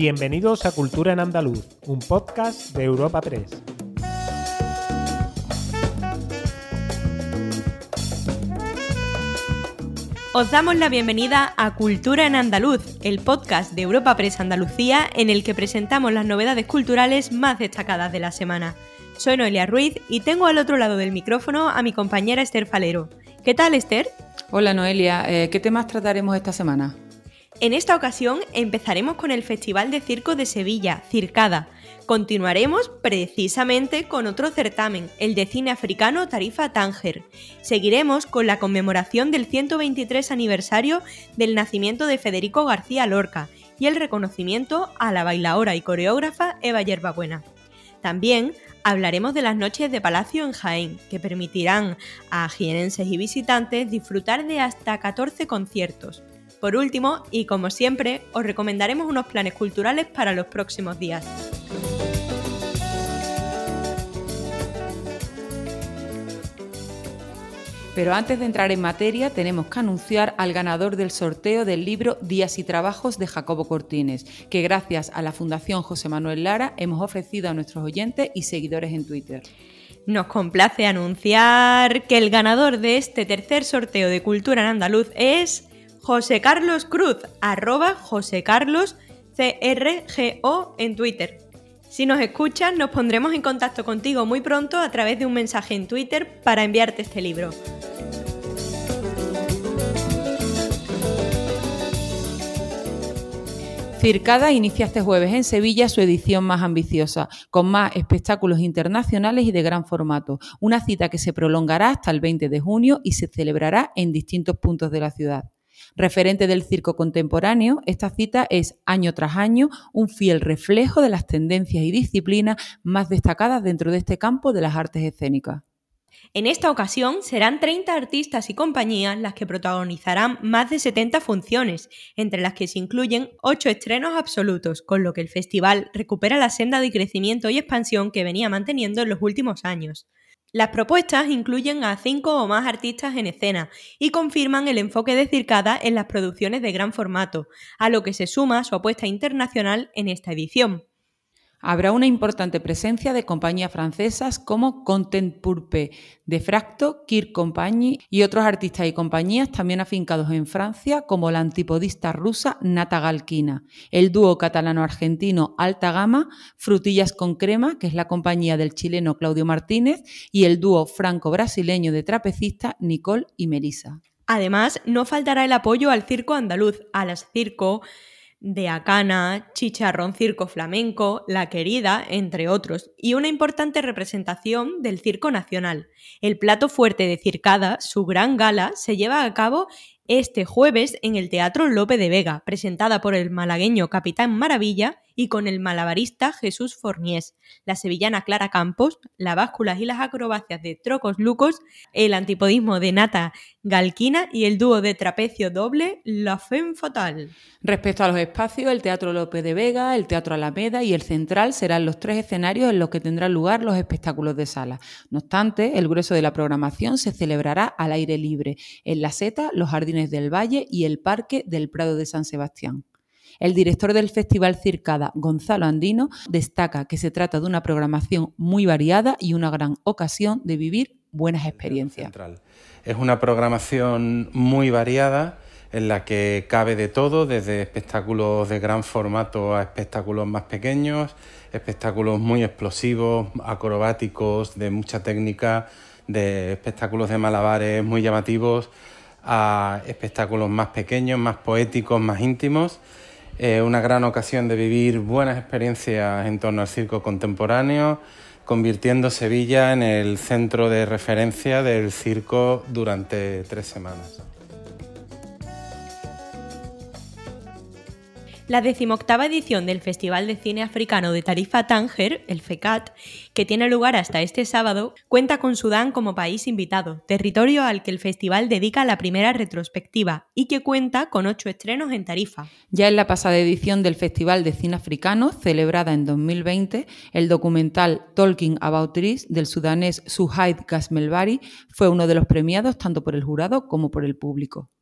Bienvenidos a Cultura en Andaluz, un podcast de Europa Press. Os damos la bienvenida a Cultura en Andaluz, el podcast de Europa Press Andalucía en el que presentamos las novedades culturales más destacadas de la semana. Soy Noelia Ruiz y tengo al otro lado del micrófono a mi compañera Esther Falero. ¿Qué tal, Esther? Hola, Noelia. Eh, ¿Qué temas trataremos esta semana? En esta ocasión empezaremos con el Festival de Circo de Sevilla, Circada. Continuaremos precisamente con otro certamen, el de cine africano Tarifa Tánger. Seguiremos con la conmemoración del 123 aniversario del nacimiento de Federico García Lorca y el reconocimiento a la bailaora y coreógrafa Eva Yerbabuena. También hablaremos de las noches de Palacio en Jaén, que permitirán a jienenses y visitantes disfrutar de hasta 14 conciertos. Por último, y como siempre, os recomendaremos unos planes culturales para los próximos días. Pero antes de entrar en materia, tenemos que anunciar al ganador del sorteo del libro Días y Trabajos de Jacobo Cortines, que gracias a la Fundación José Manuel Lara hemos ofrecido a nuestros oyentes y seguidores en Twitter. Nos complace anunciar que el ganador de este tercer sorteo de Cultura en Andaluz es José Carlos Cruz, arroba José Carlos CRGO en Twitter. Si nos escuchas, nos pondremos en contacto contigo muy pronto a través de un mensaje en Twitter para enviarte este libro. Circada inicia este jueves en Sevilla su edición más ambiciosa, con más espectáculos internacionales y de gran formato. Una cita que se prolongará hasta el 20 de junio y se celebrará en distintos puntos de la ciudad. Referente del circo contemporáneo, esta cita es año tras año un fiel reflejo de las tendencias y disciplinas más destacadas dentro de este campo de las artes escénicas. En esta ocasión serán 30 artistas y compañías las que protagonizarán más de 70 funciones, entre las que se incluyen 8 estrenos absolutos, con lo que el festival recupera la senda de crecimiento y expansión que venía manteniendo en los últimos años. Las propuestas incluyen a 5 o más artistas en escena y confirman el enfoque de Circada en las producciones de gran formato, a lo que se suma su apuesta internacional en esta edición. Habrá una importante presencia de compañías francesas como Content Purpe, De Fracto, Kirk Company y otros artistas y compañías también afincados en Francia como la antipodista rusa Nata Galkina, el dúo catalano-argentino Alta Gama, Frutillas con Crema, que es la compañía del chileno Claudio Martínez, y el dúo franco-brasileño de trapecistas Nicole y Melissa. Además, no faltará el apoyo al circo andaluz, a las circo, de Acana, Chicharrón Circo Flamenco, La Querida, entre otros, y una importante representación del Circo Nacional. El plato fuerte de Circada, su gran gala, se lleva a cabo este jueves en el Teatro Lope de Vega, presentada por el malagueño Capitán Maravilla y con el malabarista Jesús Forniés, la sevillana Clara Campos, la básculas y las acrobacias de Trocos Lucos, el antipodismo de Nata Galquina y el dúo de trapecio doble La Femme Fatal. Respecto a los espacios, el Teatro Lope de Vega, el Teatro Alameda y el Central serán los tres escenarios en los que tendrán lugar los espectáculos de sala. No obstante, el grueso de la programación se celebrará al aire libre, en la Seta, los Jardines del Valle y el Parque del Prado de San Sebastián. El director del Festival Circada, Gonzalo Andino, destaca que se trata de una programación muy variada y una gran ocasión de vivir buenas experiencias. Es una programación muy variada en la que cabe de todo, desde espectáculos de gran formato a espectáculos más pequeños, espectáculos muy explosivos, acrobáticos, de mucha técnica, de espectáculos de malabares muy llamativos, a espectáculos más pequeños, más poéticos, más íntimos una gran ocasión de vivir buenas experiencias en torno al circo contemporáneo, convirtiendo Sevilla en el centro de referencia del circo durante tres semanas. La decimoctava edición del Festival de Cine Africano de Tarifa Tánger, el FECAT, que tiene lugar hasta este sábado, cuenta con Sudán como país invitado, territorio al que el festival dedica la primera retrospectiva y que cuenta con ocho estrenos en Tarifa. Ya en la pasada edición del Festival de Cine Africano, celebrada en 2020, el documental Talking About Trees del sudanés Suhaid Gasmelbari fue uno de los premiados tanto por el jurado como por el público.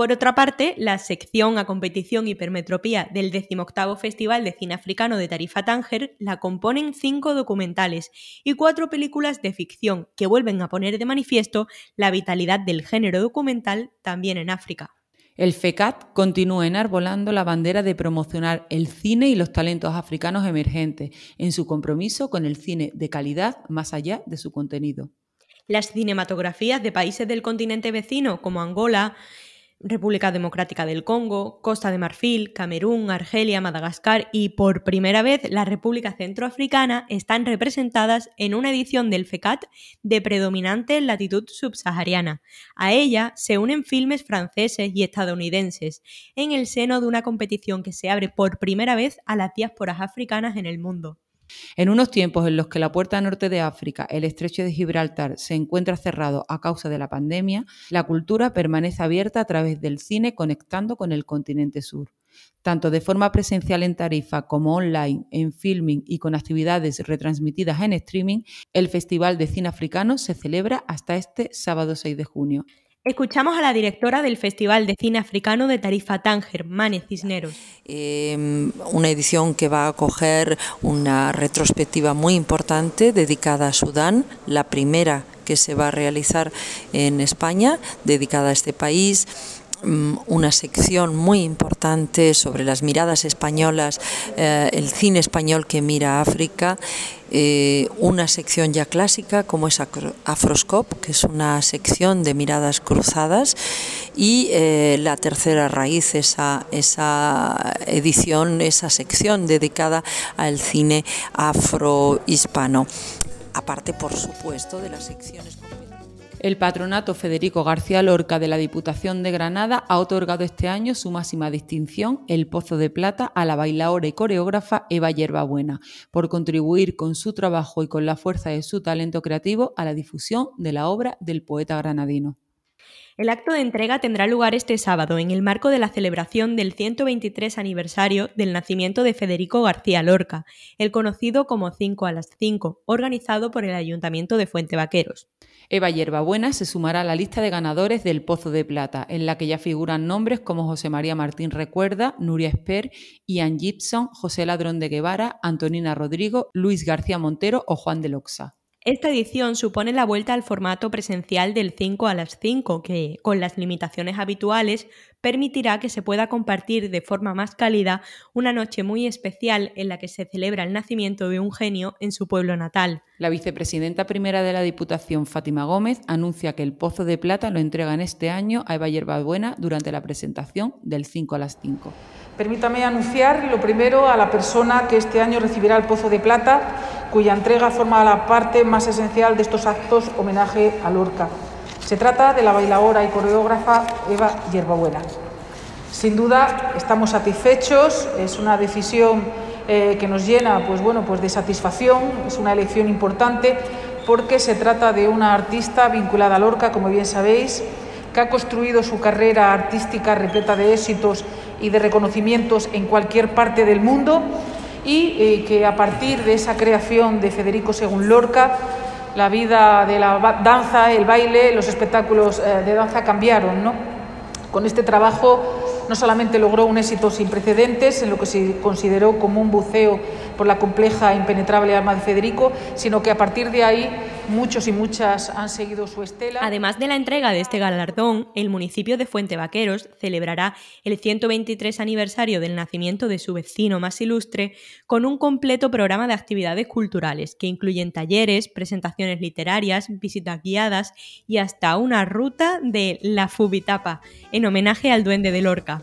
Por otra parte, la sección a competición hipermetropía del 18 Festival de Cine Africano de Tarifa Tánger la componen cinco documentales y cuatro películas de ficción que vuelven a poner de manifiesto la vitalidad del género documental también en África. El FECAT continúa enarbolando la bandera de promocionar el cine y los talentos africanos emergentes en su compromiso con el cine de calidad más allá de su contenido. Las cinematografías de países del continente vecino como Angola, República Democrática del Congo, Costa de Marfil, Camerún, Argelia, Madagascar y por primera vez la República Centroafricana están representadas en una edición del FECAT de predominante latitud subsahariana. A ella se unen filmes franceses y estadounidenses en el seno de una competición que se abre por primera vez a las diásporas africanas en el mundo. En unos tiempos en los que la puerta norte de África, el estrecho de Gibraltar, se encuentra cerrado a causa de la pandemia, la cultura permanece abierta a través del cine conectando con el continente sur. Tanto de forma presencial en Tarifa como online, en filming y con actividades retransmitidas en streaming, el Festival de Cine Africano se celebra hasta este sábado 6 de junio. Escuchamos a la directora del Festival de Cine Africano de Tarifa Tánger, Mane Cisneros. Em, una edición que va a acoger una retrospectiva muy importante dedicada a Sudán, la primera que se va a realizar en España, dedicada a este país una sección muy importante sobre las miradas españolas, eh, el cine español que mira África, eh, una sección ya clásica como es Afroscope, que es una sección de miradas cruzadas, y eh, la tercera raíz, esa, esa edición, esa sección dedicada al cine afrohispano. Aparte, por supuesto, de las secciones. El patronato Federico García Lorca de la Diputación de Granada ha otorgado este año su máxima distinción, el Pozo de Plata, a la bailaora y coreógrafa Eva Yerbabuena, por contribuir con su trabajo y con la fuerza de su talento creativo a la difusión de la obra del poeta granadino. El acto de entrega tendrá lugar este sábado en el marco de la celebración del 123 aniversario del nacimiento de Federico García Lorca, el conocido como 5 a las 5, organizado por el Ayuntamiento de Fuente Vaqueros. Eva Yerbabuena se sumará a la lista de ganadores del Pozo de Plata, en la que ya figuran nombres como José María Martín Recuerda, Nuria Esper, Ian Gibson, José Ladrón de Guevara, Antonina Rodrigo, Luis García Montero o Juan de Loxa. Esta edición supone la vuelta al formato presencial del 5 a las 5, que, con las limitaciones habituales, permitirá que se pueda compartir de forma más cálida una noche muy especial en la que se celebra el nacimiento de un genio en su pueblo natal. La vicepresidenta primera de la Diputación, Fátima Gómez, anuncia que el Pozo de Plata lo entregan este año a Eva Yerbabuena durante la presentación del 5 a las 5. Permítame anunciar lo primero a la persona que este año recibirá el Pozo de Plata cuya entrega forma la parte más esencial de estos actos homenaje a Lorca. Se trata de la bailadora y coreógrafa Eva Yerbabuena. Sin duda estamos satisfechos, es una decisión eh, que nos llena pues, bueno, pues de satisfacción, es una elección importante porque se trata de una artista vinculada a Lorca, como bien sabéis, que ha construido su carrera artística repleta de éxitos y de reconocimientos en cualquier parte del mundo y eh, que a partir de esa creación de Federico según Lorca, la vida de la danza, el baile, los espectáculos eh, de danza cambiaron. ¿no? Con este trabajo no solamente logró un éxito sin precedentes en lo que se consideró como un buceo por la compleja e impenetrable alma de Federico, sino que a partir de ahí muchos y muchas han seguido su estela. Además de la entrega de este galardón, el municipio de Fuente Vaqueros celebrará el 123 aniversario del nacimiento de su vecino más ilustre con un completo programa de actividades culturales que incluyen talleres, presentaciones literarias, visitas guiadas y hasta una ruta de la Fubitapa en homenaje al duende de Lorca.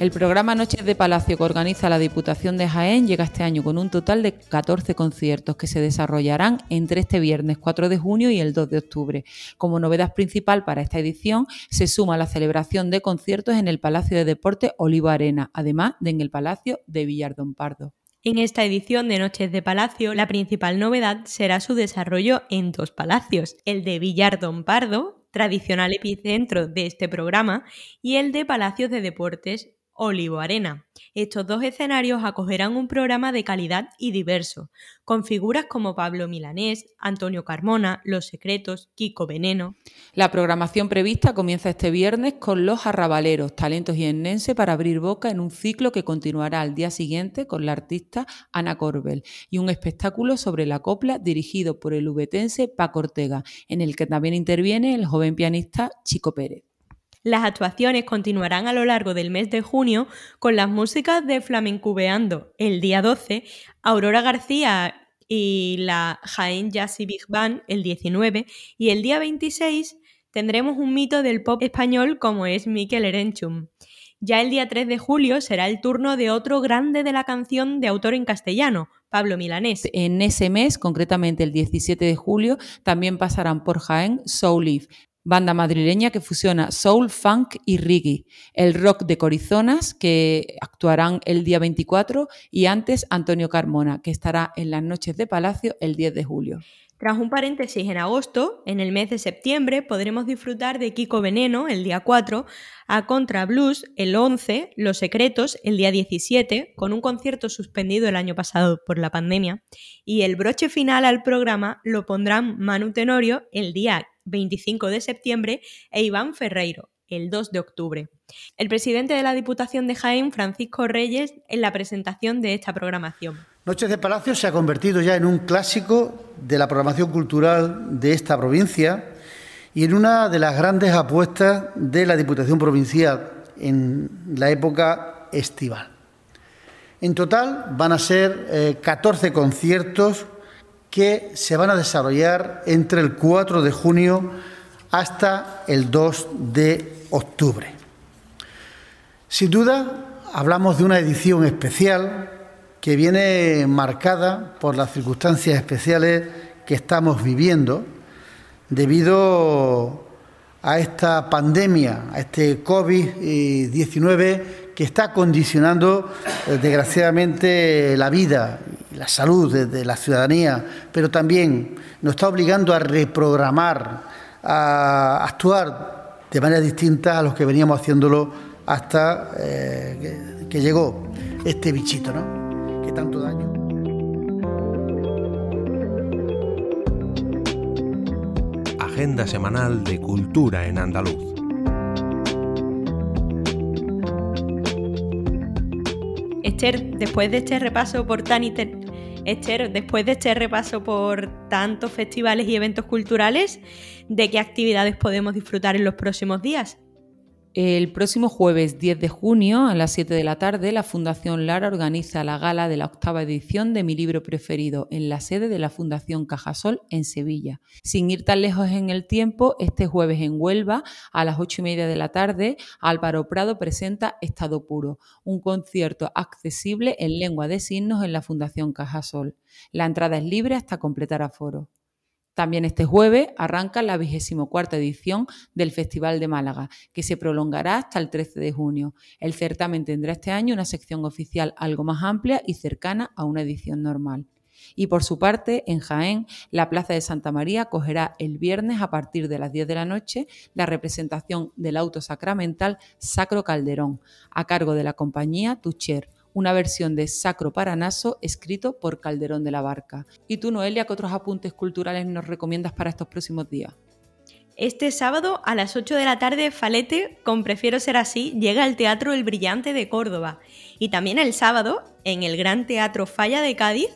El programa Noches de Palacio que organiza la Diputación de Jaén llega este año con un total de 14 conciertos que se desarrollarán entre este viernes 4 de junio y el 2 de octubre. Como novedad principal para esta edición se suma la celebración de conciertos en el Palacio de Deportes Oliva Arena, además de en el Palacio de Villardón Pardo. En esta edición de Noches de Palacio, la principal novedad será su desarrollo en dos palacios, el de Villardón Pardo, tradicional epicentro de este programa, y el de Palacios de Deportes Olivo Arena. Estos dos escenarios acogerán un programa de calidad y diverso, con figuras como Pablo Milanés, Antonio Carmona, Los Secretos, Kiko Veneno. La programación prevista comienza este viernes con Los Arrabaleros, talentos jiennense para abrir boca en un ciclo que continuará al día siguiente con la artista Ana Corbel y un espectáculo sobre la copla dirigido por el ubetense Paco Ortega, en el que también interviene el joven pianista Chico Pérez. Las actuaciones continuarán a lo largo del mes de junio con las músicas de Flamencubeando el día 12, Aurora García y la Jaén Jazzy Big Band el 19 y el día 26 tendremos un mito del pop español como es Mikel Erenchum. Ya el día 3 de julio será el turno de otro grande de la canción de autor en castellano, Pablo Milanés. En ese mes, concretamente el 17 de julio, también pasarán por Jaén Soul Leaf, banda madrileña que fusiona soul, funk y reggae. El rock de Corizonas, que actuarán el día 24, y antes Antonio Carmona, que estará en las noches de Palacio el 10 de julio. Tras un paréntesis en agosto, en el mes de septiembre podremos disfrutar de Kiko Veneno el día 4, a Contra Blues el 11, Los Secretos el día 17, con un concierto suspendido el año pasado por la pandemia, y el broche final al programa lo pondrán Manu Tenorio el día 25 de septiembre, e Iván Ferreiro, el 2 de octubre. El presidente de la Diputación de Jaén, Francisco Reyes, en la presentación de esta programación. Noches de Palacio se ha convertido ya en un clásico de la programación cultural de esta provincia y en una de las grandes apuestas de la Diputación Provincial en la época estival. En total van a ser 14 eh, conciertos que se van a desarrollar entre el 4 de junio hasta el 2 de octubre. Sin duda, hablamos de una edición especial que viene marcada por las circunstancias especiales que estamos viviendo debido a esta pandemia, a este COVID-19 que está condicionando eh, desgraciadamente la vida y la salud de, la ciudadanía, pero también nos está obligando a reprogramar, a actuar de manera distinta a los que veníamos haciéndolo hasta eh, que, llegó este bichito, ¿no? Que tanto daño. Agenda semanal de Cultura en Andaluz. Esther, después de este repaso por tan Esther, después de este repaso por tantos festivales y eventos culturales, ¿de qué actividades podemos disfrutar en los próximos días? El próximo jueves 10 de junio a las 7 de la tarde, la Fundación Lara organiza la gala de la octava edición de mi libro preferido en la sede de la Fundación Cajasol en Sevilla. Sin ir tan lejos en el tiempo, este jueves en Huelva a las 8 y media de la tarde, Álvaro Prado presenta Estado Puro, un concierto accesible en lengua de signos en la Fundación Cajasol. La entrada es libre hasta completar aforo. También este jueves arranca la vigésimo cuarta edición del Festival de Málaga, que se prolongará hasta el 13 de junio. El certamen tendrá este año una sección oficial algo más amplia y cercana a una edición normal. Y por su parte, en Jaén, la Plaza de Santa María acogerá el viernes a partir de las 10 de la noche la representación del auto sacramental Sacro Calderón, a cargo de la compañía Tucher, una versión de Sacro Paranaso escrito por Calderón de la Barca. ¿Y tú, Noelia, qué otros apuntes culturales nos recomiendas para estos próximos días? Este sábado a las 8 de la tarde, Falete, con Prefiero ser así, llega al Teatro El Brillante de Córdoba. Y también el sábado, en el Gran Teatro Falla de Cádiz,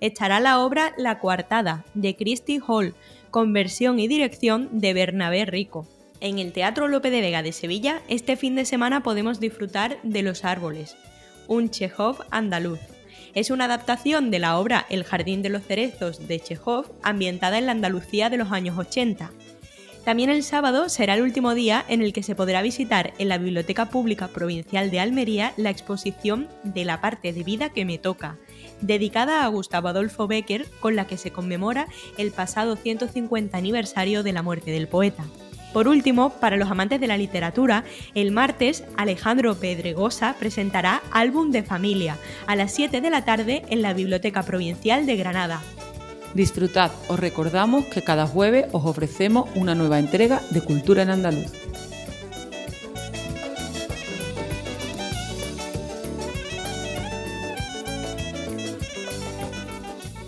estará la obra La Coartada, de Christy Hall, con versión y dirección de Bernabé Rico. En el Teatro Lope de Vega de Sevilla, este fin de semana podemos disfrutar de Los Árboles, un Chekhov andaluz. Es una adaptación de la obra El Jardín de los Cerezos de Chekhov, ambientada en la Andalucía de los años 80. También el sábado será el último día en el que se podrá visitar en la Biblioteca Pública Provincial de Almería la exposición de la parte de vida que me toca, dedicada a Gustavo Adolfo Becker, con la que se conmemora el pasado 150 aniversario de la muerte del poeta. Por último, para los amantes de la literatura, el martes Alejandro Pedregosa presentará Álbum de Familia a las 7 de la tarde en la Biblioteca Provincial de Granada. Disfrutad, os recordamos que cada jueves os ofrecemos una nueva entrega de Cultura en Andaluz.